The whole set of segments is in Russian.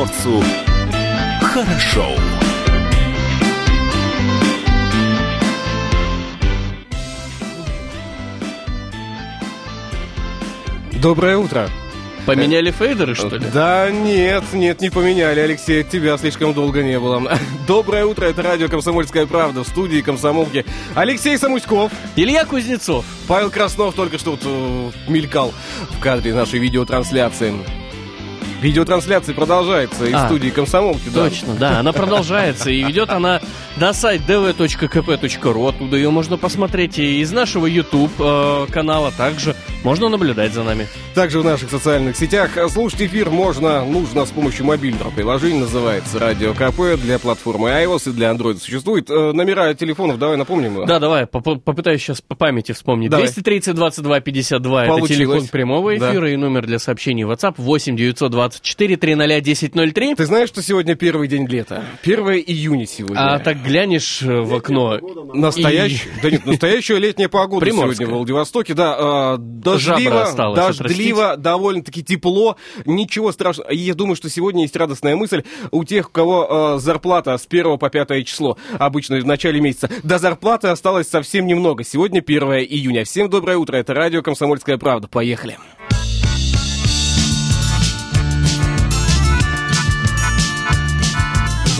приморцу хорошо. Доброе утро. Поменяли фейдеры, что ли? Да нет, нет, не поменяли, Алексей, тебя слишком долго не было. Доброе утро, это радио «Комсомольская правда» в студии «Комсомолки». Алексей Самуськов. Илья Кузнецов. Павел Краснов только что вот, э, мелькал в кадре нашей видеотрансляции. Видеотрансляция продолжается из А, студии «Комсомолки». да. Точно, да, она продолжается. И ведет она на сайт dv.kp.ru. Оттуда ее можно посмотреть и из нашего YouTube э, канала. Также можно наблюдать за нами. Также в наших социальных сетях слушать эфир можно, нужно с помощью мобильного приложения, называется «Радио КП», для платформы iOS и для Android существует. Э, Номера телефонов, давай напомним. Да, давай, поп- попытаюсь сейчас по памяти вспомнить. Давай. 230 22 52 это телефон прямого Да. эфира и номер для сообщений WhatsApp 8 924 300 1003. Ты знаешь, что сегодня первый день лета? 1 июня сегодня. А так глянешь э, в окно. Настоящий, да нет, настоящая летняя погода Приморская. сегодня в Владивостоке, да, э, дождливо, дождливо, довольно-таки тепло, ничего страшного. И я думаю, что сегодня есть радостная мысль у тех, у кого э, зарплата с 1 по 5 число, обычно в начале месяца. До зарплаты осталось совсем немного. Сегодня 1 июня. Всем доброе утро, это радио «Комсомольская правда». Поехали.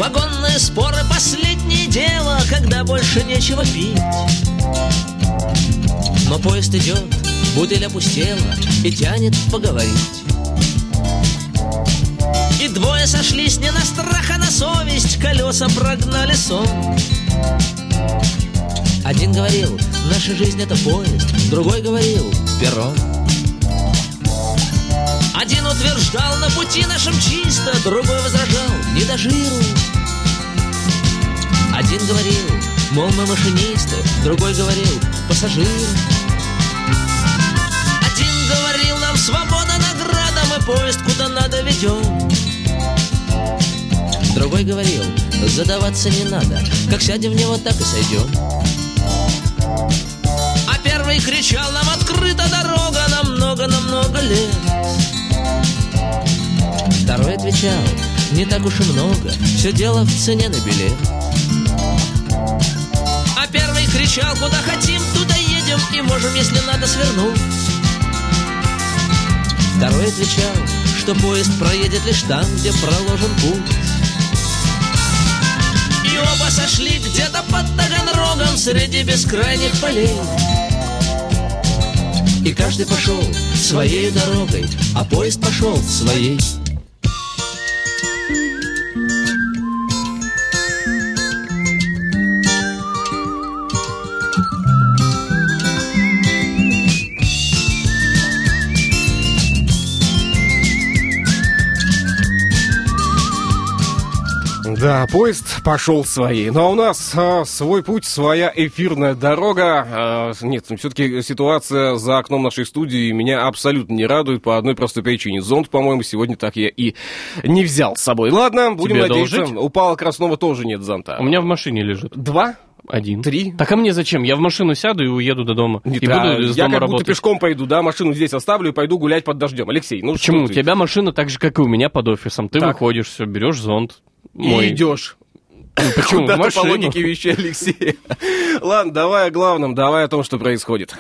Вагонные споры — последнее дело, когда больше нечего пить. Но поезд идет, бутыль опустела и тянет поговорить. И двое сошлись не на страх, а на совесть, колеса прогнали сон. Один говорил, наша жизнь это поезд, другой говорил, перрон. Один утверждал, на пути нашем чисто, другой возражал, не до. Один говорил, мол, мы машинисты, другой говорил, пассажиры. Один говорил, нам свобода награда, мы поезд куда надо ведем. Другой говорил, задаваться не надо, как сядем в него, так и сойдем. А первый кричал, нам открыта дорога на много-намного лет. Отвечал, не так уж и много, все дело в цене на билет. А первый кричал, куда хотим, туда едем и можем, если надо, свернуть. Второй отвечал, что поезд проедет лишь там, где проложен путь. И оба сошли где-то под Таганрогом среди бескрайних полей. И каждый пошел своей дорогой, а поезд пошел своей. Да, поезд пошел своей. Ну а у нас а, свой путь, своя эфирная дорога. А, нет, все-таки ситуация за окном нашей студии меня абсолютно не радует по одной простой причине. Зонт, по-моему, сегодня так я и не взял с собой. Ладно, будем Тебе надеяться. одолжить? У Павла Краснова тоже нет зонта. У меня в машине лежит. Два? Один. Три? Так а мне зачем? Я в машину сяду и уеду до дома. Нет, и а буду из я дома как работать. будто пешком пойду, да, машину здесь оставлю и пойду гулять под дождем. Алексей, ну Почему? У тебя машина так же, как и у меня под офисом. Ты Так. выходишь, все, берешь зонт. И Мой. идешь. Ну, Почему? Куда-то по логике вещей, Алексей. Ладно, давай о главном, давай о том, что происходит.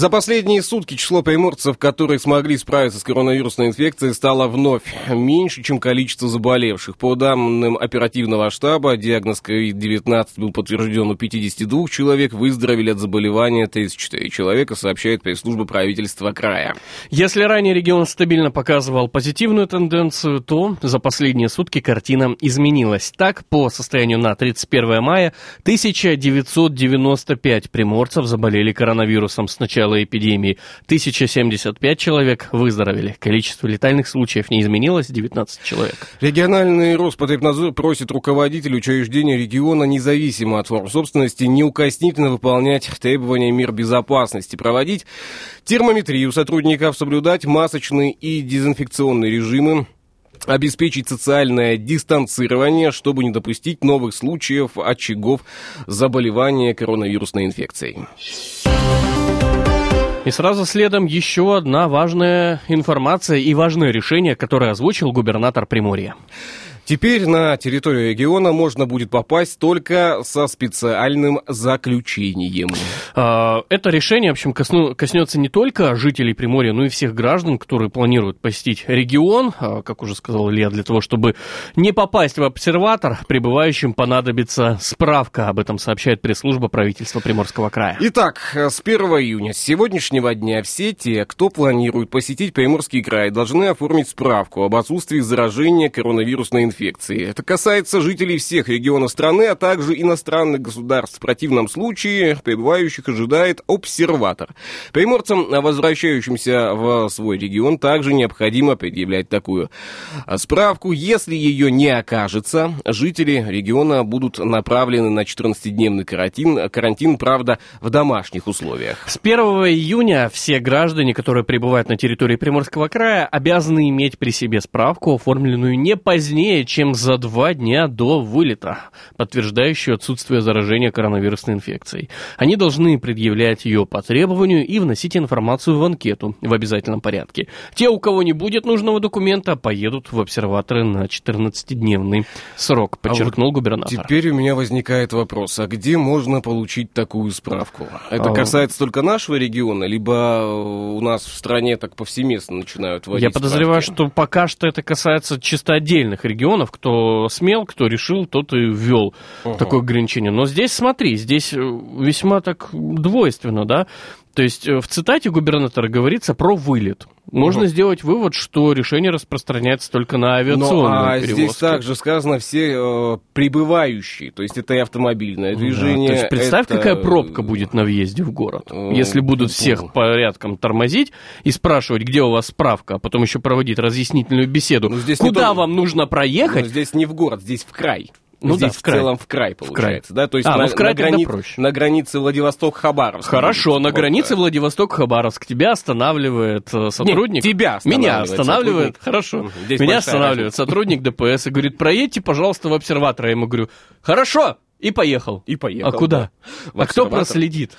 За последние сутки число приморцев, которые смогли справиться с коронавирусной инфекцией, стало вновь меньше, чем количество заболевших. По данным оперативного штаба, диагноз COVID-19 был подтвержден у 52 человек, выздоровели от заболевания 34 человека, сообщает пресс-служба правительства края. Если ранее регион стабильно показывал позитивную тенденцию, то за последние сутки картина изменилась. Так, по состоянию на 31 мая 1995 приморцев заболели коронавирусом с начала эпидемии. 1075 человек выздоровели. Количество летальных случаев не изменилось, 19 человек. Региональный Роспотребнадзор просит руководителей учреждения региона, независимо от форм собственности, неукоснительно выполнять требования мер безопасности, проводить термометрию сотрудников, соблюдать масочные и дезинфекционные режимы, обеспечить социальное дистанцирование, чтобы не допустить новых случаев очагов заболевания коронавирусной инфекцией. И сразу следом еще одна важная информация и важное решение, которое озвучил губернатор Приморья. Теперь на территорию региона можно будет попасть только со специальным заключением. А, Это решение, в общем, коснется не только жителей Приморья, но и всех граждан, которые планируют посетить регион. А, Как уже сказал Илья, для того, чтобы не попасть в обсерватор, прибывающим понадобится справка. Об этом сообщает пресс-служба правительства Приморского края. Итак, с 1 июня, с сегодняшнего дня, все те, кто планирует посетить Приморский край, должны оформить справку об отсутствии заражения коронавирусной инфекцией. Это касается жителей всех регионов страны, а также иностранных государств. В противном случае прибывающих ожидает обсерватор. Приморцам, возвращающимся в свой регион, также необходимо предъявлять такую справку. Если ее не окажется, жители региона будут направлены на 14-дневный карантин, карантин, правда, в домашних условиях. С 1 июня все граждане, которые прибывают на территории Приморского края, обязаны иметь при себе справку, оформленную не позднее, чем за два дня до вылета, подтверждающую отсутствие заражения коронавирусной инфекцией. Они должны предъявлять ее по требованию и вносить информацию в анкету в обязательном порядке. Те, у кого не будет нужного документа, поедут в обсерваторы на 14-дневный срок, подчеркнул губернатор. Теперь у меня возникает вопрос, а где можно получить такую справку? Это А, касается только нашего региона, либо э, у нас в стране так повсеместно начинают вводить Я подозреваю, справки? что пока что это касается чисто отдельных регионов. Кто смел, кто решил, тот и ввел Ага. такое ограничение. Но здесь, смотри, здесь э, весьма так двойственно, да? То есть э, в цитате губернатора говорится про вылет. Можно Мгм. сделать вывод, что решение распространяется только на авиационные Ну, а перевозки. здесь также сказано все э, прибывающие, то есть это и автомобильное Да, движение. то есть представь, это, какая пробка будет на въезде в город. э, Если будут ну, всех порядком тормозить и спрашивать, где у вас справка, а потом еще проводить разъяснительную беседу, Ну, здесь куда вам нужно Ну, проехать, здесь не в город, здесь в край. Ну здесь да, в край. целом в край получается, да? То есть А, на, ну в край на грани- проще. на границе Владивосток-Хабаровск. Хорошо, на пробка. границе Владивосток-Хабаровск тебя останавливает э, сотрудник. Нет, тебя Меня останавливает останавливает. сотрудник. Хорошо. Здесь Меня останавливает сотрудник ДПС и говорит: проедьте, пожалуйста, в обсерватор. Я ему говорю: хорошо. И поехал. И поехал, А куда? В А кто проследит?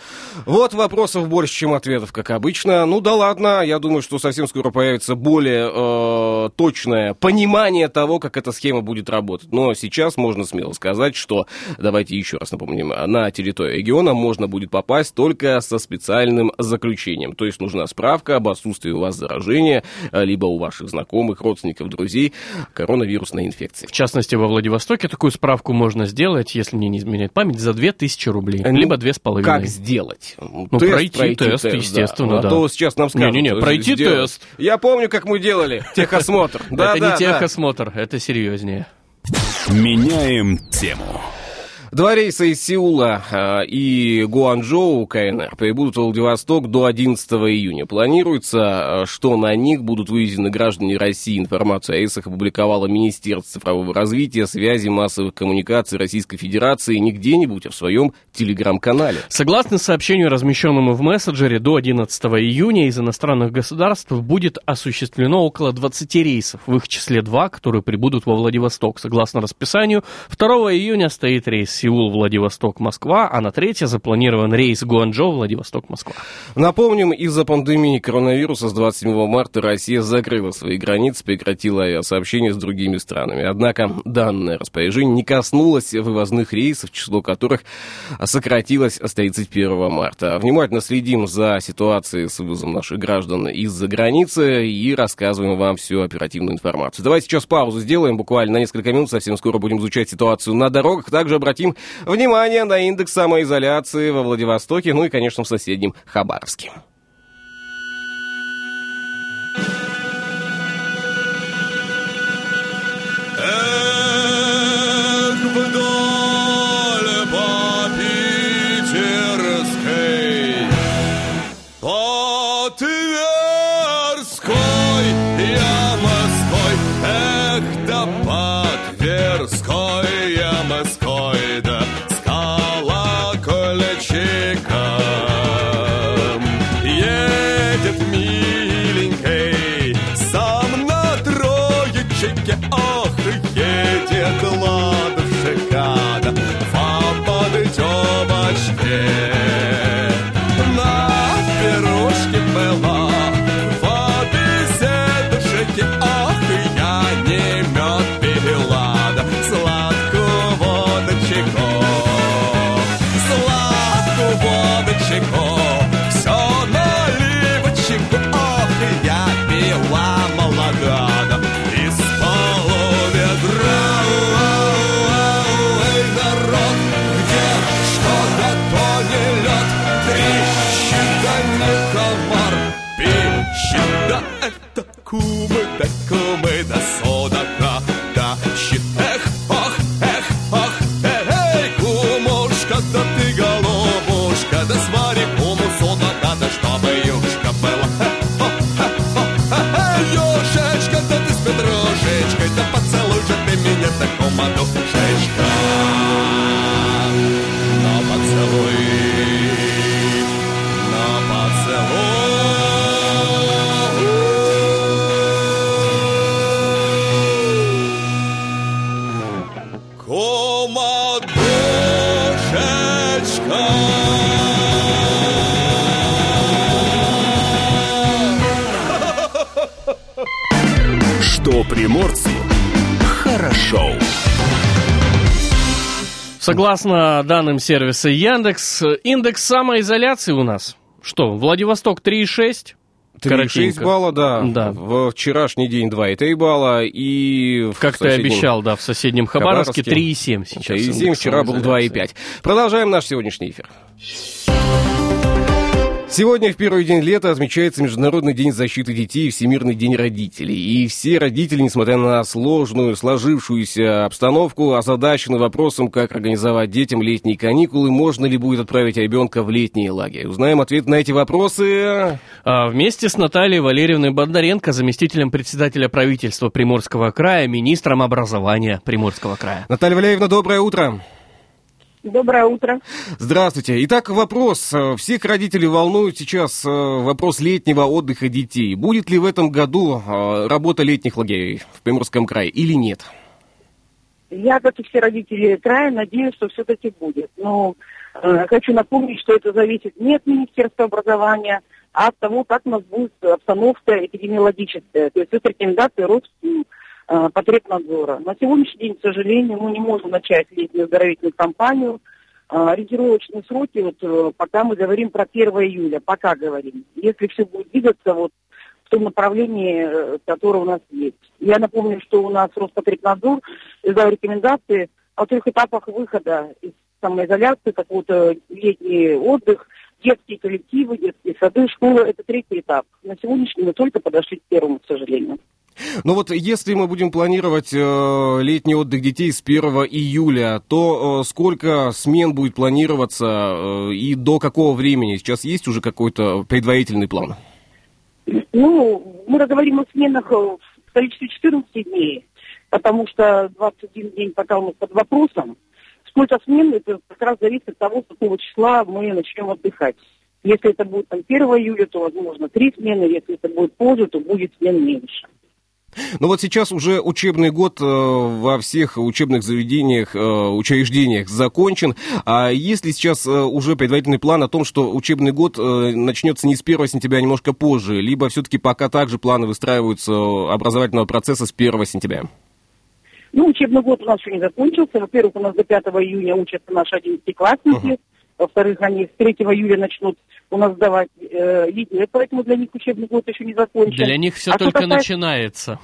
Вот вопросов больше, чем ответов, как обычно. Ну да ладно, я думаю, что совсем скоро появится более э, точное понимание того, как эта схема будет работать. Но сейчас можно смело сказать, что, давайте еще раз напомним, на территорию региона можно будет попасть только со специальным заключением. То есть нужна справка об отсутствии у вас заражения, э, либо у ваших знакомых, родственников, друзей коронавирусной инфекции. В частности, во Владивостоке такую справку можно сделать, если мне не изменяет память, за 2000 рублей. Ну, либо 2500. Как сделать? Ну, пройти тест, естественно, А да. то сейчас нам скажут. Не-не-не, э, пройти сделать. тест. Я помню, как мы делали техосмотр. Да, это да, не техосмотр, это серьезнее. Меняем тему. Два рейса из Сеула а, и Гуанчжоу КНР прибудут в Владивосток до 11 июня. Планируется, а, что на них будут вывезены граждане России. Информацию о рейсах опубликовало Министерство цифрового развития, связи, массовых коммуникаций Российской Федерации не где-нибудь, а в своем телеграм-канале. Согласно сообщению, размещенному в мессенджере, до 11 июня из иностранных государств будет осуществлено около 20 рейсов, в их числе два, которые прибудут во Владивосток. Согласно расписанию, 2 июня стоит рейс Сеул-Владивосток-Москва, а на 3 запланирован рейс Гуанчжоу-Владивосток-Москва. Напомним, из-за пандемии коронавируса с 27 марта Россия закрыла свои границы, прекратила авиасообщение с другими странами. Однако данное распоряжение не коснулось вывозных рейсов, число которых сократилось с 31 марта. Внимательно следим за ситуацией с вывозом наших граждан из-за границы и рассказываем вам всю оперативную информацию. Давайте сейчас паузу сделаем, буквально на несколько минут, совсем скоро будем изучать ситуацию на дорогах. Также обратим внимание на индекс самоизоляции во Владивостоке, ну и, конечно, в соседнем Хабаровске. Согласно данным сервиса Яндекс, индекс самоизоляции у нас. Что, Владивосток 3,6? 3,6 Коротенько. балла, да. Да. В вчерашний день 2,3 балла. И Как ты обещал, да, в соседнем Хабаровске Хабаровске 3,7 сейчас. 3,7, индекс вчера был самоизоляции. 2,5. Продолжаем наш сегодняшний эфир. Сегодня, в первый день лета, отмечается Международный день защиты детей и Всемирный день родителей. И все родители, несмотря на сложную, сложившуюся обстановку, озадачены вопросом, как организовать детям летние каникулы, можно ли будет отправить ребенка в летние лагеря. Узнаем ответ на эти вопросы. А вместе с Натальей Валерьевной Бондаренко, заместителем председателя правительства Приморского края, министром образования Приморского края. Наталья Валерьевна, доброе утро. Доброе утро. Здравствуйте. Итак, вопрос. Э, Всех родителей волнует сейчас э, вопрос летнего отдыха детей. Будет ли в этом году э, работа летних лагерей в Приморском крае или нет? Я, как и все родители края, надеюсь, что все-таки будет. Но э, хочу напомнить, что это зависит не от Министерства образования, а от того, как у нас будет обстановка эпидемиологическая. То есть это рекомендации Роспотребнадзора. На сегодняшний день, к сожалению, мы не можем начать летнюю оздоровительную кампанию. А, Ориентировочные сроки, вот э, пока мы говорим про 1 июля, пока говорим. Если все будет двигаться вот в том направлении, э, которое у нас есть. Я напомню, что у нас Роспотребнадзор издал рекомендации о трех этапах выхода из самоизоляции, как вот э, летний отдых, детские коллективы, детские сады, школы. Это третий этап. На сегодняшний мы только подошли к первому, к сожалению. Ну вот если мы будем планировать э, летний отдых детей с 1 июля, то э, сколько смен будет планироваться э, и до какого времени? Сейчас есть уже какой-то предварительный план? Ну, мы говорим о сменах э, в количестве 14 дней, потому что 21 день пока у нас под вопросом. Сколько смен, это как раз зависит от того, с какого числа мы начнем отдыхать. Если это будет там 1 июля, то, возможно, три смены. Если это будет позже, то будет смен меньше. Ну вот сейчас уже учебный год э, во всех учебных заведениях, э, учреждениях закончен. А есть ли сейчас э, уже предварительный план о том, что учебный год начнется не с 1 сентября, а немножко позже? Либо все-таки пока также планы выстраиваются образовательного процесса с 1 сентября? Ну, учебный год у нас еще не закончился. Во-первых, у нас до 5 июня учатся наши 11-классники. Во-вторых, они с 3 июля начнут у нас сдавать э, летние, поэтому для них учебный год еще не закончен. Для них все А только касается- начинается.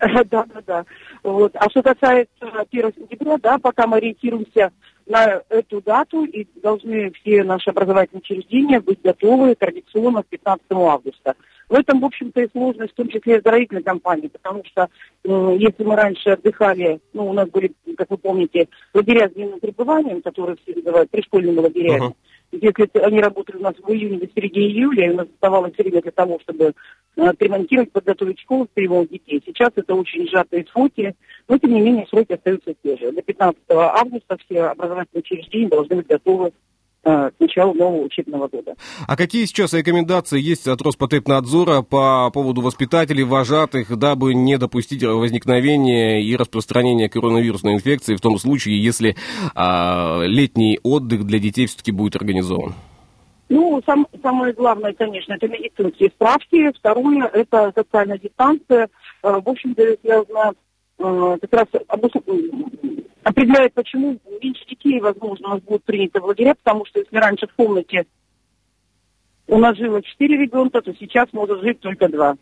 Да, да, да. Вот. А что касается 1 сентября, да, пока мы ориентируемся на эту дату, и должны все наши образовательные учреждения быть готовы традиционно к 15 августа. В этом, в общем-то, и сложность, в том числе и оздоровительной кампании, потому что э, если мы раньше отдыхали, ну, у нас были, как вы помните, лагеря с дневным пребыванием, которые все называют пришкольными лагерями. Ага. Если они работали у нас в июне до середины июля, и у нас оставалось время для того, чтобы э, отремонтировать, подготовить школу приему детей. Сейчас это очень сжатые сроки, но тем не менее сроки остаются те же. До 15 августа все образовательные учреждения должны быть готовы к началу нового учебного года. А какие сейчас рекомендации есть от Роспотребнадзора по поводу воспитателей, вожатых, дабы не допустить возникновения и распространения коронавирусной инфекции в том случае, если а, летний отдых для детей все-таки будет организован? Ну, сам- самое главное, конечно, это медицинские справки. Второе, это социальная дистанция. Э, В общем-то, связано э, как раз м, определяет, почему меньше детей, возможно, у нас будут приняты в лагеря, потому что если раньше в комнате у нас жило 4 ребенка, то сейчас может жить только 2.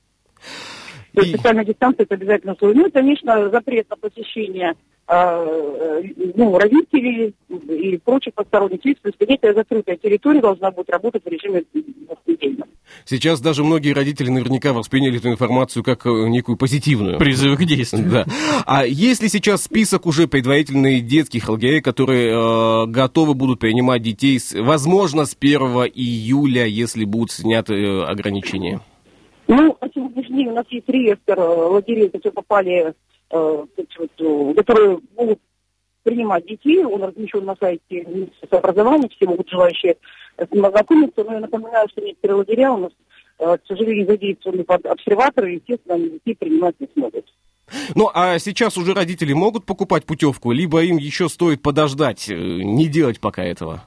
То есть социальная дистанция это обязательно условие. Ну и, конечно, запрет на посещение э, э, ну, родителей и прочих посторонних лиц. То есть некая закрытая территория должна будет работать в режиме двухнедельном. Сейчас даже многие родители наверняка восприняли эту информацию как э, некую позитивную. Призыв к действию. Да. А есть ли сейчас список уже предварительный детских лагерей, которые э, готовы будут принимать детей, с, возможно, с 1 июля, если будут сняты э, ограничения? Ну, на сегодняшний день у нас есть реестр э, лагерей, которые попали, э, э, которые могут принимать детей. Он размещен на сайте Министерства образования, все могут желающие с ним ознакомиться. Но я напоминаю, что некоторые лагеря у нас, э, к сожалению, задействованы под обсерваторы, и, естественно, они детей принимать не смогут. Ну, а сейчас уже родители могут покупать путевку, либо им еще стоит подождать, не делать пока этого?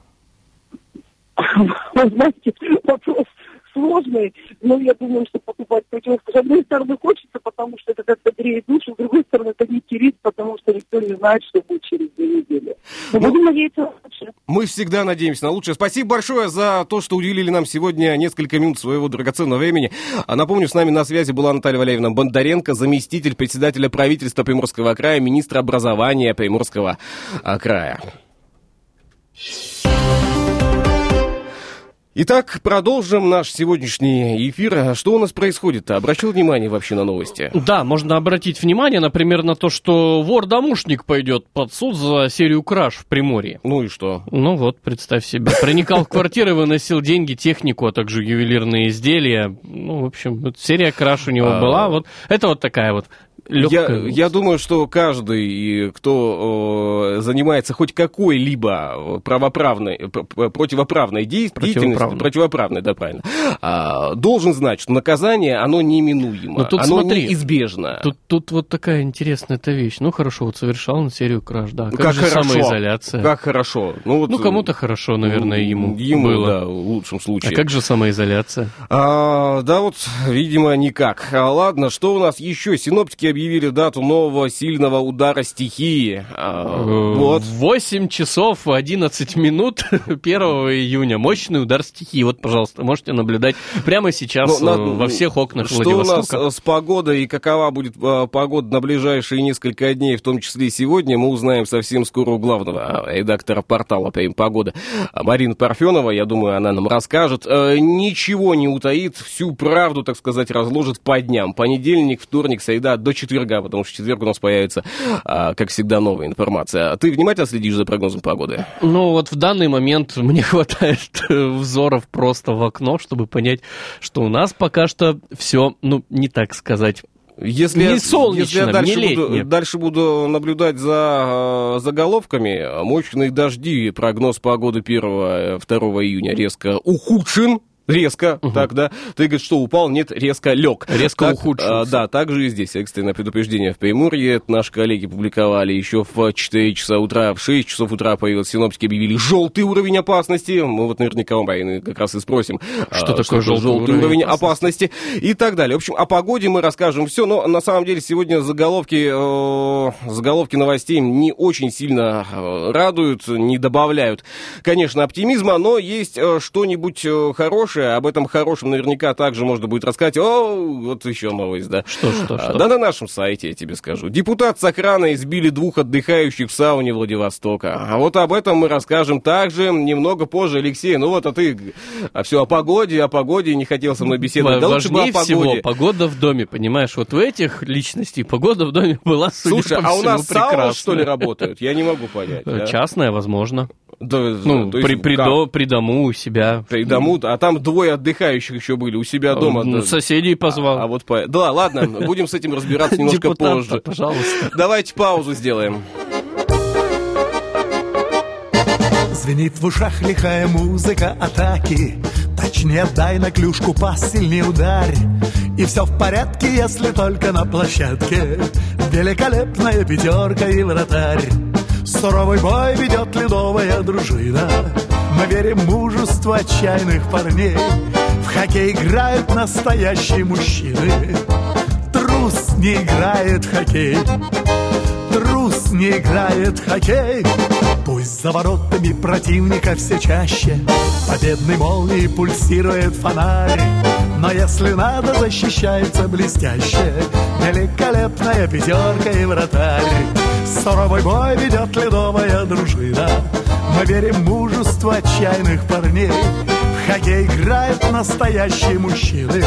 Вы знаете, вопрос сложный, но я думаю, что покупать путевку. С одной стороны хочется, потому что это как-то греет душу, с другой стороны это не терит, потому что никто не знает, что будет через две недели. Но Ну, будем надеяться на лучшее. Мы всегда надеемся на лучшее. Спасибо большое за то, что уделили нам сегодня несколько минут своего драгоценного времени. А напомню, с нами на связи была Наталья Валерьевна Бондаренко, заместитель председателя правительства Приморского края, министр образования Приморского а, края. Итак, продолжим наш сегодняшний эфир. Что у нас происходит-то? Обращал внимание вообще на новости? Да, можно обратить внимание, например, на то, что вор-домушник пойдет под суд за серию краж в Приморье. Ну и что? Ну вот, представь себе. Проникал в квартиры, выносил деньги, технику, а также ювелирные изделия. Ну, в общем, серия краж у него А. была. Вот это вот такая вот легкая... я думаю, что каждый, кто э, занимается хоть какой-либо правоправной, противоправной деятельностью, Противоправной. противоправной, да, правильно, а, должен знать, что наказание, оно неминуемо, Но тут оно смотри, неизбежно. Тут, тут вот такая интересная эта вещь. Ну хорошо, вот совершал он серию краж, да. Ну, Как, же хорошо, самоизоляция? Как хорошо. Ну, вот, Ну, кому-то хорошо, наверное, ему, Ему, было. да, в лучшем А случае. как же самоизоляция? А, да вот, видимо, никак. А, ладно, что у нас еще? Синоптики объявили дату нового сильного удара стихии. А, вот. Э, В 8 часов 11 минут 1 июня. Мощный удар стихии. Вот, пожалуйста, можете наблюдать прямо сейчас Ну, э, во всех окнах Что у нас Владивостока. э, с погодой и какова будет погода на ближайшие несколько дней, в том числе и сегодня, мы узнаем совсем скоро у главного редактора портала «Прям погода» Марина Парфенова. Я думаю, она нам расскажет. Ничего не утаит, всю правду, так сказать, разложит по дням. Понедельник, вторник, среда до четверга, потому что в четверг у нас появится, а, как всегда, новая информация. А Ты внимательно следишь за прогнозом погоды? Ну, вот в данный момент мне хватает э, взоров просто в окно, чтобы понять, что у нас пока что все, ну, не так сказать. Если, Не солнечно, если я дальше, не буду, дальше буду наблюдать за э, заголовками, мощные дожди, прогноз погоды 1-2 июня резко ухудшен. Резко, так, да. Ты говоришь, что упал? Нет, резко лег. Резко Так, ухудшился. а, да, также и здесь экстренное предупреждение в Приморье. Это наши коллеги публиковали еще в 4 часа утра, в 6 часов утра появилось, синоптики объявили желтый уровень опасности. Мы вот наверняка у Марины как раз и спросим, Что а, такое желтый уровень уровень опасности? опасности и так далее. В общем, о погоде мы расскажем все, но на самом деле сегодня заголовки, э, заголовки новостей не очень сильно э, радуют, не добавляют, конечно, оптимизма, но есть э, что-нибудь э, хорошее, об этом хорошем наверняка также можно будет рассказать. О, вот еще новость, да. Что, что, А, что? Да на нашем сайте, я тебе скажу. Депутат с охраной избили двух отдыхающих в сауне Владивостока. А вот об этом мы расскажем также немного позже, Алексей. Ну вот, а ты а все о погоде, о погоде не хотел со мной беседовать. Ва- Да лучше бы о Важнее всего погоде. погода в доме, понимаешь? Вот у этих личностей погода в доме была, судя Слушай, а у нас сауны, прекрасная. что ли, работают? Я не могу понять. Э. Частная, возможно. Да, Ну, то есть при, при, как? до- при дому у себя. При дому, а там двое отдыхающих еще были у себя дома. Ну, да. соседей позвал. А, а вот по... Да, ладно, будем с этим разбираться немножко позже. пожалуйста. Давайте паузу сделаем. Звенит в ушах лихая музыка атаки Точнее дай на клюшку пас, сильнее ударь И все в порядке, если только на площадке Великолепная пятерка и вратарь Суровый бой ведет ледовая дружина. Мы верим в мужество отчаянных парней. В хоккей играют настоящие мужчины. Трус не играет в хоккей. Трус не играет в хоккей. Пусть за воротами противника все чаще. Победной молнией пульсирует фонарь. Но если надо, защищается блестяще. Великолепная пятерка и вратарь Суровый бой ведет ледовая дружина. Мы верим в мужество отчаянных парней. В хоккей играют настоящие мужчины.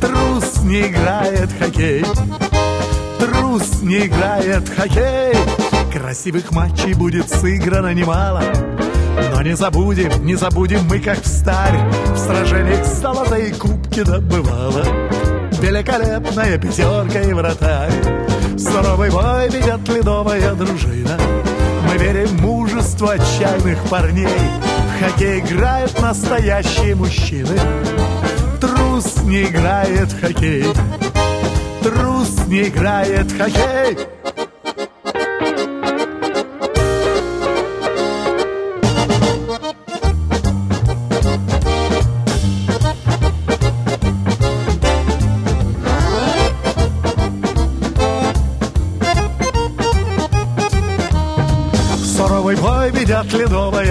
Трус не играет в хоккей. Трус не играет в хоккей. Красивых матчей будет сыграно немало. Но не забудем, не забудем мы как в старь. В сражениях золотые кубки добывала Великолепная пятерка и вратарь. Суровый бой ведет ледовая дружина. Мы верим в мужество отчаянных парней. В хоккей играют настоящие мужчины. Трус не играет в хоккей. Трус не играет в хоккей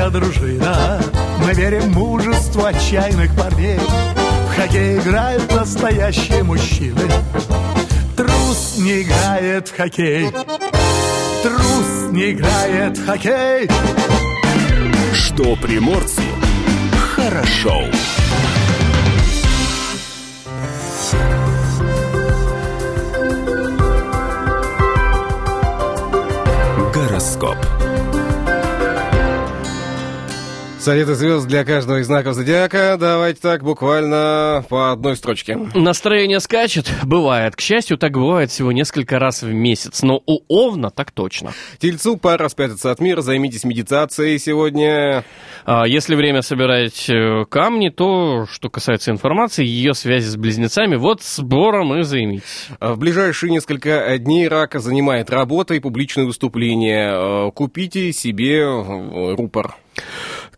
ледовая дружина. Мы верим в мужеству отчаянных парней. В хоккей играют настоящие мужчины. Трус не играет в хоккей. Трус не играет в хоккей. Что приморцу хорошо. Гороскоп. Советы звезд для каждого из знаков зодиака. Давайте так, буквально по одной строчке. Настроение скачет? Бывает. К счастью, так бывает всего несколько раз в месяц. Но у Овна так точно. Тельцу пора спрятаться от мира, займитесь медитацией сегодня. А если время собирать э, камни, то, что касается информации, ее связи с близнецами, вот сбором и займитесь. В ближайшие несколько дней рака занимает работа и публичные выступления. Э, Купите себе э, рупор.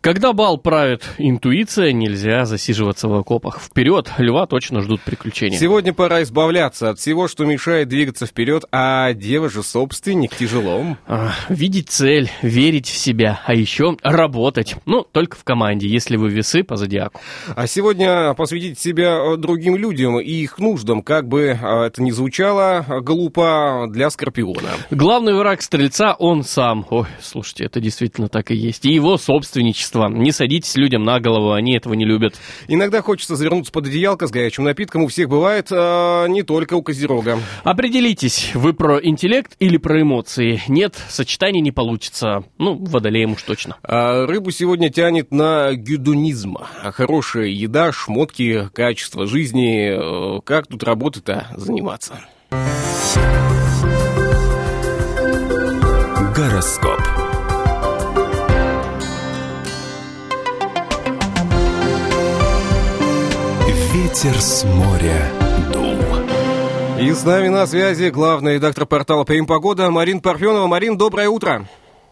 Когда бал правит интуиция, нельзя засиживаться в окопах. Вперед, льва точно ждут приключения. Сегодня пора избавляться от всего, что мешает двигаться вперед, а дева же собственник тяжело. А, видеть цель, верить в себя, а еще работать. Ну, только в команде, если вы весы по зодиаку. А сегодня посвятить себя э, другим людям и их нуждам, как бы э, это ни звучало глупо для Скорпиона. Главный враг стрельца он сам. Ой, слушайте, это действительно так и есть. И его собственничество. Не садитесь людям на голову, они этого не любят. Иногда хочется завернуться под одеялко с горячим напитком. У всех бывает, а не только у Козерога. Определитесь, вы про интеллект или про эмоции. Нет, сочетание не получится. Ну, водолеем уж точно. А рыбу сегодня тянет на гюдунизм. Хорошая еда, шмотки, качество жизни. Э, Как тут работы-то заниматься? Гороскоп. Ветер с моря дул. И с нами на связи главный редактор портала «Прим Погода» Марин Парфенова. Марин, доброе утро.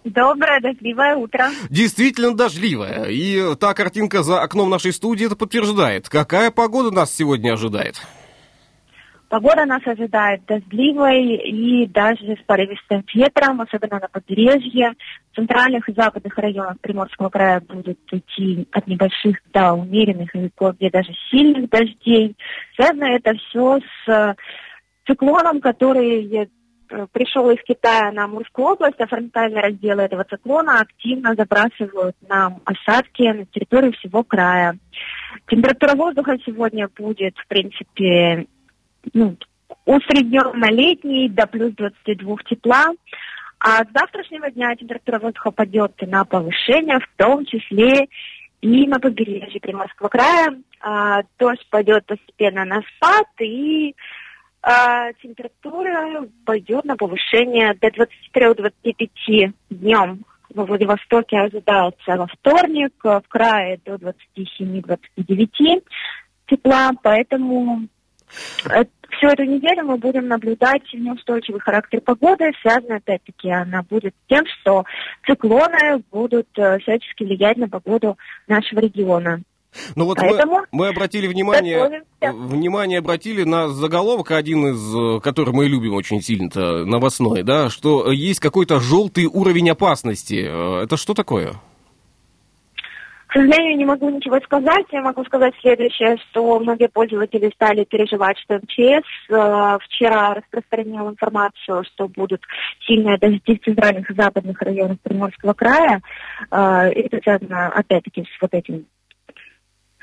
Доброе, дождливое утро. Действительно дождливая. И та картинка за окном нашей студии это подтверждает. Какая погода нас сегодня ожидает? Погода нас ожидает дождливой и даже с порывистым ветром, особенно на побережье. В центральных и западных районах Приморского края будут идти от небольших до умеренных и кое-где даже сильных дождей. Связано это все с э, циклоном, который э, пришел из Китая на Амурскую область, а фронтальные разделы этого циклона активно забрасывают нам осадки на территорию всего края. Температура воздуха сегодня будет, в принципе, ну, усредненно-летний до плюс 22 тепла. А с завтрашнего дня температура воздуха пойдет на повышение, в том числе и на побережье Приморского края. А, дождь пойдет постепенно на спад, и а, температура пойдет на повышение до 23-25 днем. Во Владивостоке ожидается во вторник, в крае до 27-29 тепла, поэтому всю эту неделю мы будем наблюдать неустойчивый характер погоды, связанный, опять-таки, она будет с тем, что циклоны будут э, всячески влиять на погоду нашего региона. Ну вот Поэтому мы, мы обратили внимание, готовимся. э, внимание обратили на заголовок, один из, э, который мы любим очень сильно, новостной, да, что есть какой-то желтый уровень опасности. Это что такое? К сожалению, не могу ничего сказать. Я могу сказать следующее, что многие пользователи стали переживать, что МЧС э, вчера распространил информацию, что будут сильные дожди в центральных и западных районах Приморского края. Э, это связано, опять-таки, с вот этим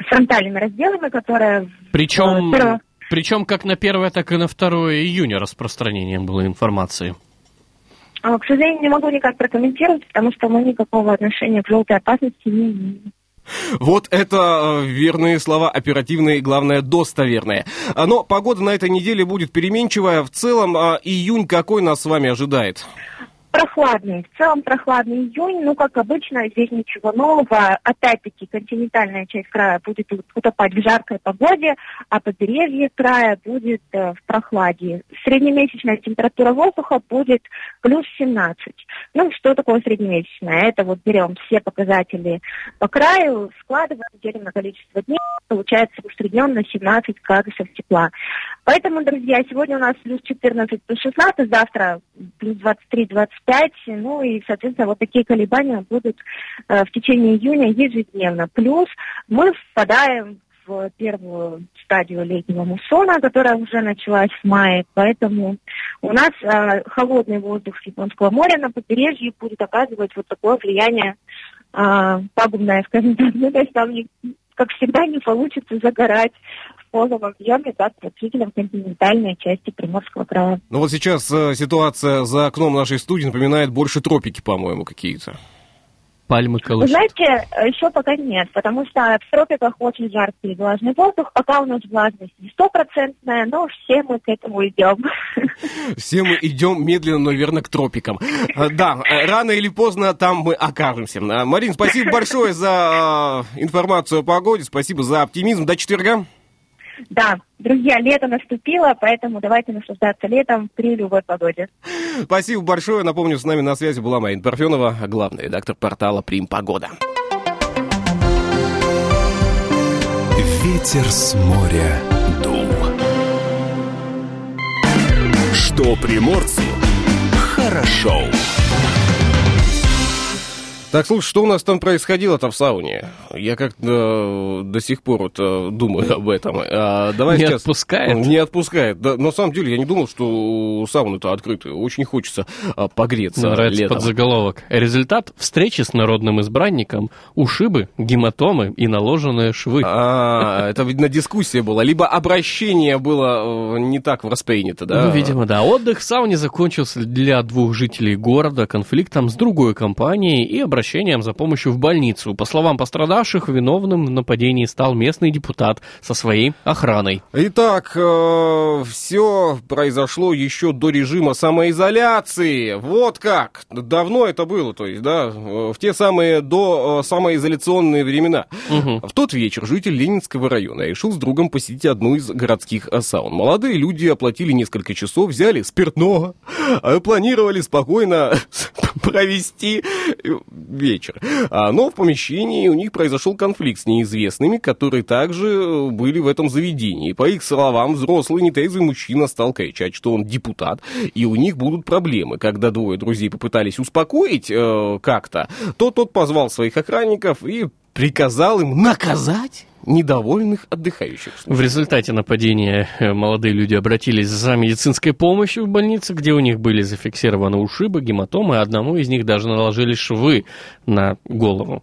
фронтальными разделами, которые... Причем, Э, причем как на 1, так и на 2 июня распространением было информации. А, К сожалению, не могу никак прокомментировать, потому что мы никакого отношения к желтой опасности не имеем. Вот это э, верные слова, оперативные и, главное, достоверные. А, Но погода на этой неделе будет переменчивая. В целом, а, июнь какой нас с вами ожидает? Прохладный. В целом прохладный июнь. Ну, как обычно, здесь ничего нового. Опять-таки, континентальная часть края будет утопать в жаркой погоде, а побережье края будет э, в прохладе. Среднемесячная температура воздуха будет плюс 17. Ну, что такое среднемесячная? Это вот берем все показатели по краю, складываем, делим на количество дней, получается усредненно 17 градусов тепла. Поэтому, друзья, сегодня у нас плюс 14, плюс 16, завтра плюс 23, 25. Ну и, соответственно, вот такие колебания будут э, в течение июня ежедневно. Плюс мы впадаем в первую стадию летнего муссона, которая уже началась в мае, поэтому у нас э, холодный воздух с Японского моря на побережье будет оказывать вот такое влияние э, пагубное, скажем так. Ну, то есть там, как всегда, не получится загорать в полном объеме, как вот жителям континентальной части Приморского края. Ну вот сейчас э, ситуация за окном нашей студии напоминает больше тропики, по-моему, какие-то. Пальмы Вы колышут. знаете, еще пока нет, потому что в тропиках очень жаркий и влажный воздух. Пока у нас влажность не стопроцентная, но все мы к этому идем. Все мы идем медленно, но верно к тропикам. Э, Да, э, рано или поздно там мы окажемся. Э, Марин, спасибо большое за информацию о погоде, спасибо за оптимизм. До четверга. Да, друзья, лето наступило, поэтому давайте наслаждаться летом при любой погоде. Спасибо большое. Напомню, с нами на связи была Марина Парфенова, главный редактор портала Прим Погода. Ветер с моря дул. Что приморцу хорошо. Так, слушай, что у нас там происходило-то в сауне? Я как-то э, до сих пор вот, э, думаю об этом. А, давай Не сейчас... отпускает? Не отпускает. Да, на самом деле, я не думал, что сауны-то открыты. Очень хочется а, погреться Нравится летом. подзаголовок. Результат встречи с народным избранником – ушибы, гематомы и наложенные швы. А, это, видно, дискуссия была. Либо обращение было э, не так воспринято, да? Ну, видимо, да. Отдых в сауне закончился для двух жителей города конфликтом с другой компанией и обращением за помощью в больницу. По словам пострадавших, виновным в нападении стал местный депутат со своей охраной. Итак, все произошло еще до режима самоизоляции. Вот как. Давно это было, то есть, да, э, в те самые до э, самоизоляционные времена. В тот вечер житель Ленинского района решил с другом посетить одну из городских э, саун. Молодые люди оплатили несколько часов, взяли спиртного, э, планировали спокойно провести вечер. А, Но в помещении у них произошел конфликт с неизвестными, которые также э, были в этом заведении. По их словам, взрослый нетрезвый мужчина стал кричать, что он депутат, и у них будут проблемы. Когда двое друзей попытались успокоить э, как-то, то тот позвал своих охранников и приказал им наказать недовольных отдыхающих. В результате нападения э, молодые люди обратились за медицинской помощью в больнице, где у них были зафиксированы ушибы, гематомы, а одному из них даже наложили швы на голову.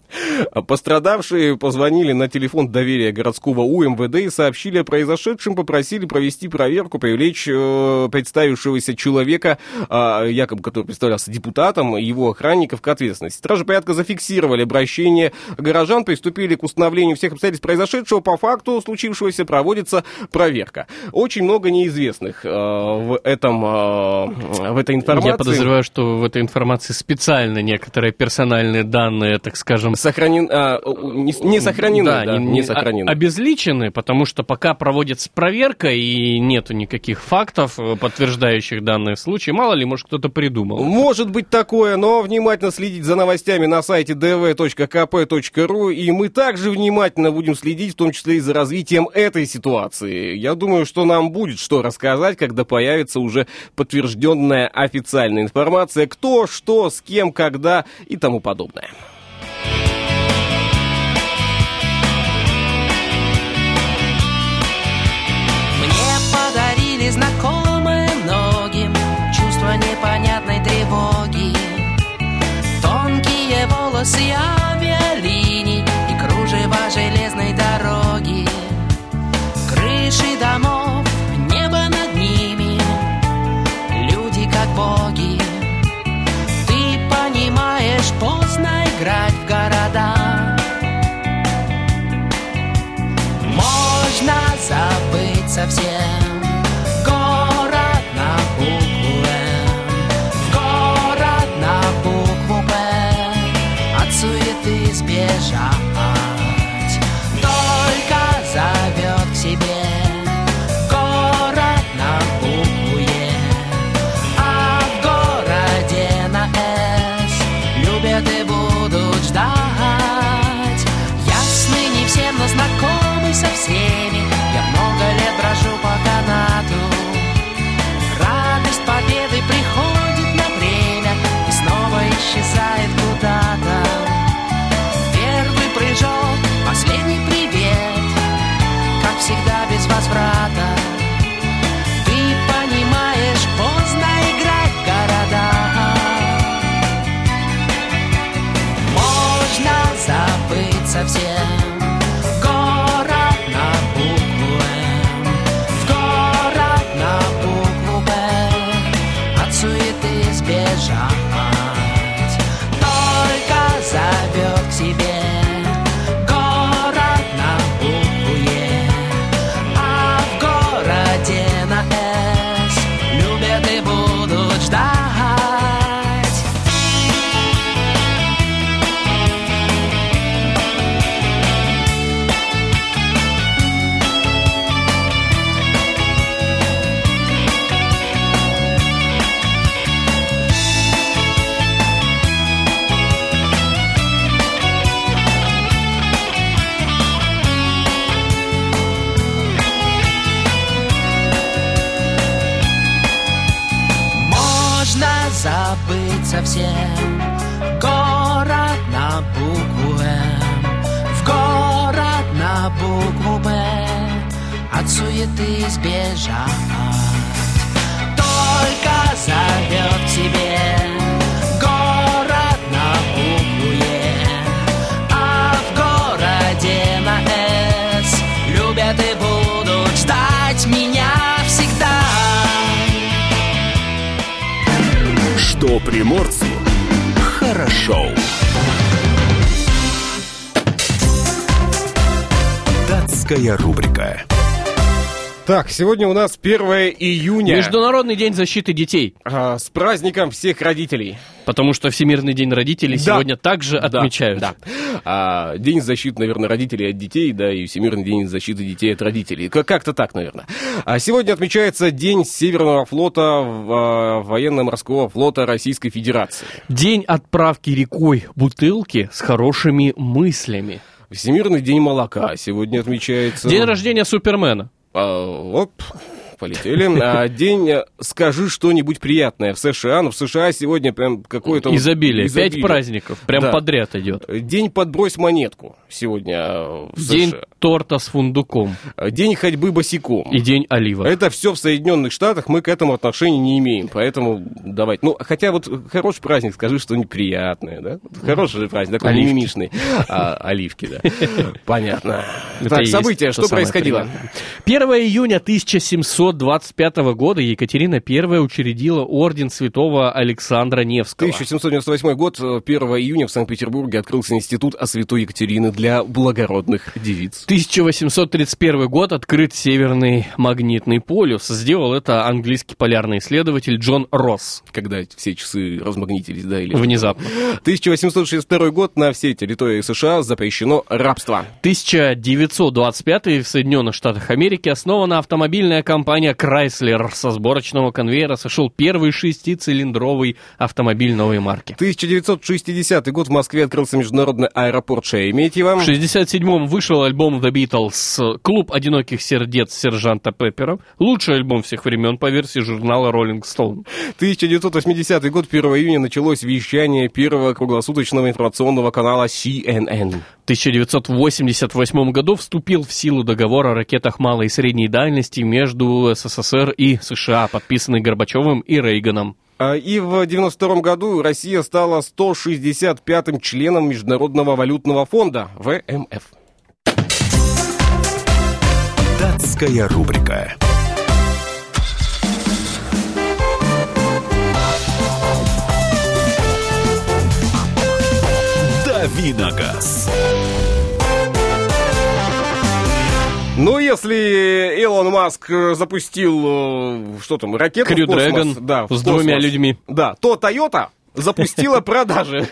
А Пострадавшие позвонили на телефон доверия городского УМВД и сообщили о произошедшем, попросили провести проверку, привлечь э, представившегося человека, э, якобы который представлялся депутатом, его охранников к ответственности. Стражи порядка зафиксировали обращение горожан, приступили к установлению всех обстоятельств произошедшего. По факту случившегося проводится проверка. Очень много неизвестных э, в, этом, э, в этой информации. Я подозреваю, что в этой информации специально некоторые персональные данные, так скажем, Сохранен, а, у- не, не сохранены, да, не, сохранены. о- обезличены, потому что пока проводится проверка и нету никаких фактов, э, подтверждающих данные случаи, мало ли, может, кто-то придумал. Может быть такое, но внимательно следить за новостями на сайте dv.kp.ru, и мы также внимательно будем следить, в том числе и за развитием этой ситуации. Я думаю, что нам будет что рассказать, когда появится уже подтвержденная официальная информация, кто, что, с кем, когда и тому подобное. Знакомые ноги Чувство непонятной тревоги Тонкие волосы авиалиний совсем совсем. Город на букву М. В город на букву П От суеты избежать Только зовет к себе приморцу хорошо. Датская рубрика. Так, сегодня у нас 1 июня. Международный день защиты детей. А, с праздником всех родителей. Потому что Всемирный день родителей Да. сегодня также Да, отмечают. Да. А, день защиты, наверное, родителей от детей, да, и Всемирный день защиты детей от родителей. Как- Как-то так, наверное. А сегодня отмечается День Северного флота а, военно-морского флота Российской Федерации. День отправки рекой бутылки с хорошими мыслями. Всемирный день молока сегодня отмечается. День рождения Супермена. А, оп, полетели. А, день э, «Скажи что-нибудь приятное» в США. Ну, в США сегодня прям какое-то... вот Изобилие. Пять изобилие. праздников. Прям Да. подряд идет. День «Подбрось монетку» сегодня э, в День США. торта с фундуком. День ходьбы босиком. И день оливок. Это все в Соединенных Штатах, мы к этому отношения не имеем, поэтому давайте. Ну, хотя вот хороший праздник, скажи что-нибудь приятное, да? Хороший же праздник, такой Оливки. мимишный. А, оливки, да. Понятно. Это Так, события, то что происходило? приятное. 1 июня 1725 года Екатерина I учредила орден святого Александра Невского. 1798 год, э, 1 июня в Санкт-Петербурге открылся институт о святой Екатерины для благородных девиц. 1831 год открыт Северный магнитный полюс. Сделал это английский полярный исследователь Джон Росс. Когда все часы размагнитились, да, или... Внезапно. 1862 год на всей территории США запрещено рабство. 1925 в Соединенных Штатах Америки основана автомобильная компания Chrysler. Со сборочного конвейера сошел первый шестицилиндровый автомобиль новой марки. 1960 год в Москве открылся международный аэропорт Шереметьево. В 67-м вышел альбом The Beatles «Клуб одиноких сердец сержанта Пеппера». Лучший альбом всех времен по версии журнала Rolling Stone. 1980 год, 1 июня, началось вещание первого круглосуточного информационного канала CNN. В 1988 году вступил в силу договор о ракетах малой и средней дальности между СССР и США, подписанный Горбачевым и Рейганом. А, И в 1992 году Россия стала 165-м членом Международного валютного фонда ВМФ. Датская рубрика. Давиногаз. Ну, если Илон Маск э, запустил, э, что там, ракету Crew в космос, Dragon да, с двумя космос, людьми. Да, то Toyota запустила продажи.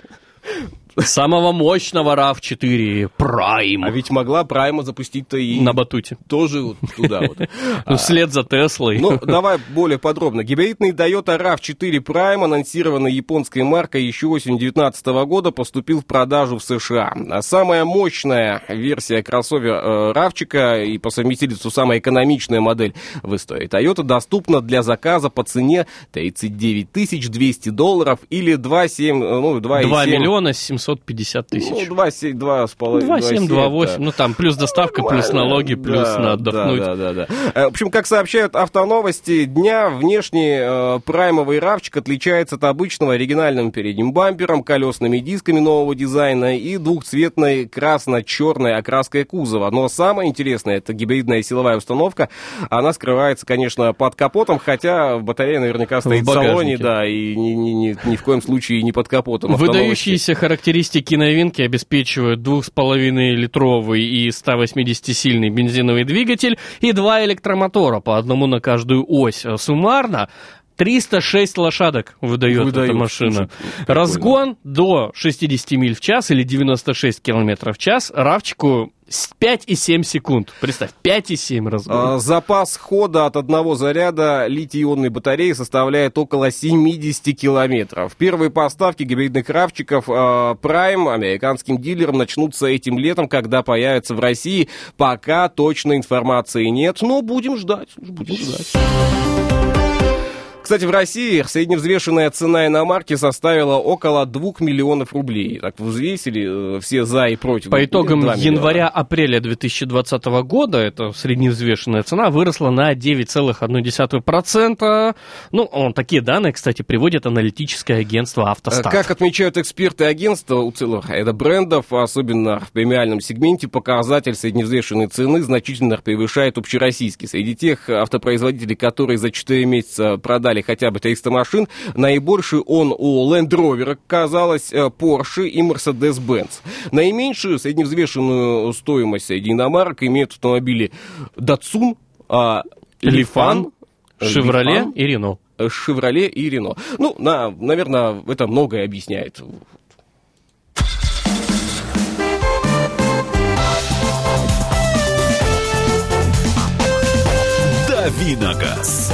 Самого мощного RAV4 Prime А ведь могла Прайма запустить-то и на батуте. тоже вот туда вот. Ну, вслед за Теслой. Ну, давай более подробно. Гибридный Toyota RAV4 Prime, анонсированный японской маркой еще осенью 2019 года, поступил в продажу в США. А самая мощная версия кроссовера э, равчика и по совместительству самая экономичная модель в истории Toyota доступна для заказа по цене 39 200 долларов или 2,7, ну, 2,7... 2 миллиона 750 тысяч. Ну, 2,7, 2,5... 2,7, 2,8. Ну, там плюс доставка, плюс Нормально. налоги, плюс Да, на отдохнуть. Да, да, да, да. Э, В общем, как сообщают автоновости дня, внешний э, праймовый равчик отличается от обычного оригинальным передним бампером, колесными дисками нового дизайна и двухцветной красно-черной окраской кузова. Но самое интересное, это гибридная силовая установка. Она скрывается, конечно, под капотом, хотя батарея наверняка стоит в, салоне, багажнике. да, и ни, ни- ни- ни в коем случае не под капотом. Выдающиеся характеристики новинки обеспечивают 2,5-литровый и 180-сильный бензиновый двигатель и два электромотора, по одному на каждую ось. Суммарно 306 лошадок выдает, Выдает, эта машина. слушай. Разгон до 60 миль в час или 96 километров в час. Равчику 5,7 секунд. Представь, 5,7 разгон. А, Запас хода от одного заряда литий-ионной батареи составляет около 70 километров. Первые поставки гибридных равчиков а, Prime американским дилерам начнутся этим летом, когда появятся в России. Пока точной информации нет, но будем ждать. Будем ждать. Кстати, в России средневзвешенная цена иномарки составила около 2 миллионов рублей. Так взвесили э, все за и против. По итогам 2 миллиона. января-апреля 2020 года эта средневзвешенная цена выросла на 9,1%. Ну, он, такие данные, кстати, приводит аналитическое агентство Э, «Автостат». Как отмечают эксперты агентства у целых это брендов, особенно в премиальном сегменте, показатель средневзвешенной цены значительно превышает общероссийский. Среди тех автопроизводителей, которые за 4 месяца продали хотя бы 300 машин, наибольший он у Land Rover, казалось, э, Porsche и Mercedes-Benz. Наименьшую средневзвешенную стоимость среди иномарок имеют автомобили Datsun, а, Лифан, Лифан, «Шевроле» и «Рено». Шевроле и Рено. Ну, на, наверное, это многое объясняет. Давиногаз.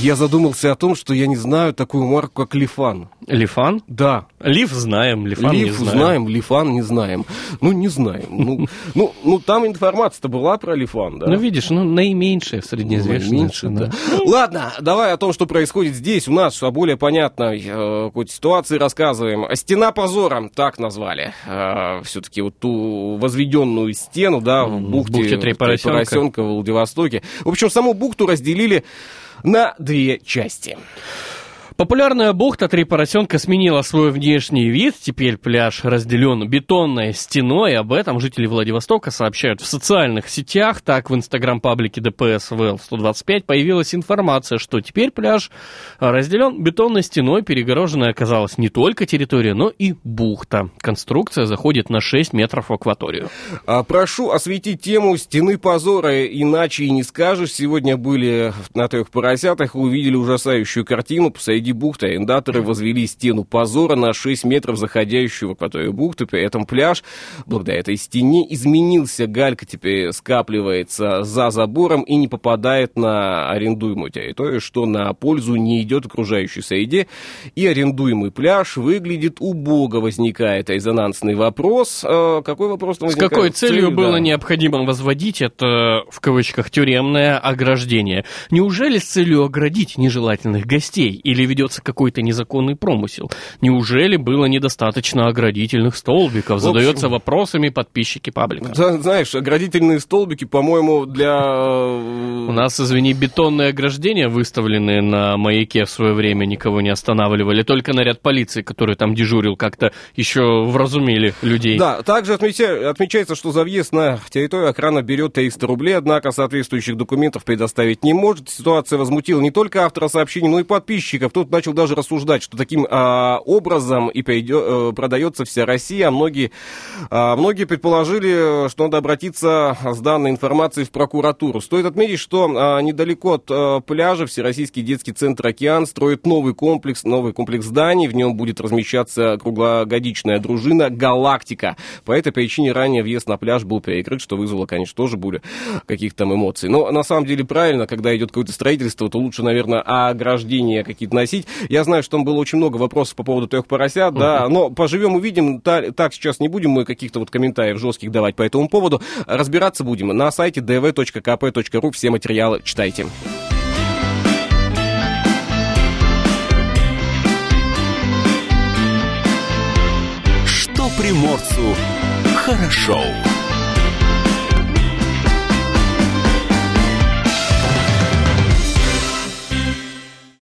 Я задумался о том, что я не знаю такую марку, как Лифан. Лифан? Да. Лиф знаем, Лифан не Лиф знаем. знаем, Лифан не знаем. Ну, не знаем. Ну, ну, ну там информация-то была про Лифан, да? Ну, видишь, ну, наименьшая среднеизвестная цена. да. Ладно, давай о том, что происходит здесь у нас, о более понятной э, какой-то ситуации рассказываем. Стена позора, так назвали. все-таки вот ту возведенную стену, да, в бухте, в бухте Три поросенка. поросенка в Владивостоке. В общем, саму бухту разделили на две части. Популярная бухта «Три поросенка» сменила свой внешний вид. Теперь пляж разделен бетонной стеной. Об этом жители Владивостока сообщают в социальных сетях. Так, в инстаграм-паблике ДПС ВЛ-125 появилась информация, что теперь пляж разделен бетонной стеной. Перегороженная оказалась не только территория, но и бухта. Конструкция заходит на 6 метров в акваторию. А, Прошу осветить тему стены позора, иначе и не скажешь. Сегодня были на трех поросятах увидели ужасающую картину. Посреди бухты арендаторы возвели стену позора на 6 метров, заходящую в акваторию бухты. При этом пляж, благодаря этой стене, изменился. Галька теперь скапливается за забором и не попадает на арендуемую территорию, что на пользу не идет окружающей среде. И арендуемый пляж выглядит убого. Возникает резонансный вопрос. Э, Какой вопрос там С возникает? какой целью Цель, было да. необходимо возводить это, в кавычках, тюремное ограждение? Неужели с целью оградить нежелательных гостей? Или ведется какой-то незаконный промысел? Неужели было недостаточно оградительных столбиков? Общем- Задается вопросами подписчики паблика. Знаешь, оградительные столбики, по-моему, для... э, У нас, извини, бетонные ограждения, выставленные на маяке в свое время, никого не останавливали. Только наряд полиции, который там дежурил, как-то еще вразумили людей. Да, также отмеча- отмечается, что за въезд на территорию охрана берет 300 рублей, однако соответствующих документов предоставить не может. Ситуация возмутила не только автора сообщений, но и подписчиков. Тут начал даже рассуждать, что таким а, образом и придё- э, продается вся Россия. Многие, а, многие предположили, что надо обратиться с данной информацией в прокуратуру. Стоит отметить, что а, недалеко от а, пляжа Всероссийский детский центр «Океан» строит новый комплекс, новый комплекс зданий. В нем будет размещаться круглогодичная дружина «Галактика». По этой причине ранее въезд на пляж был перекрыт, что вызвало, конечно, тоже бурю каких-то там эмоций. Но на самом деле правильно, когда идет какое-то строительство, то лучше, наверное, ограждения какие-то носить. Я знаю, что там было очень много вопросов по поводу трех поросят, да, но поживем, увидим. Та- так сейчас не будем мы каких-то вот комментариев жестких давать по этому поводу. Разбираться будем на сайте dv.kp.ru. Все материалы читайте. Что приморцу хорошо.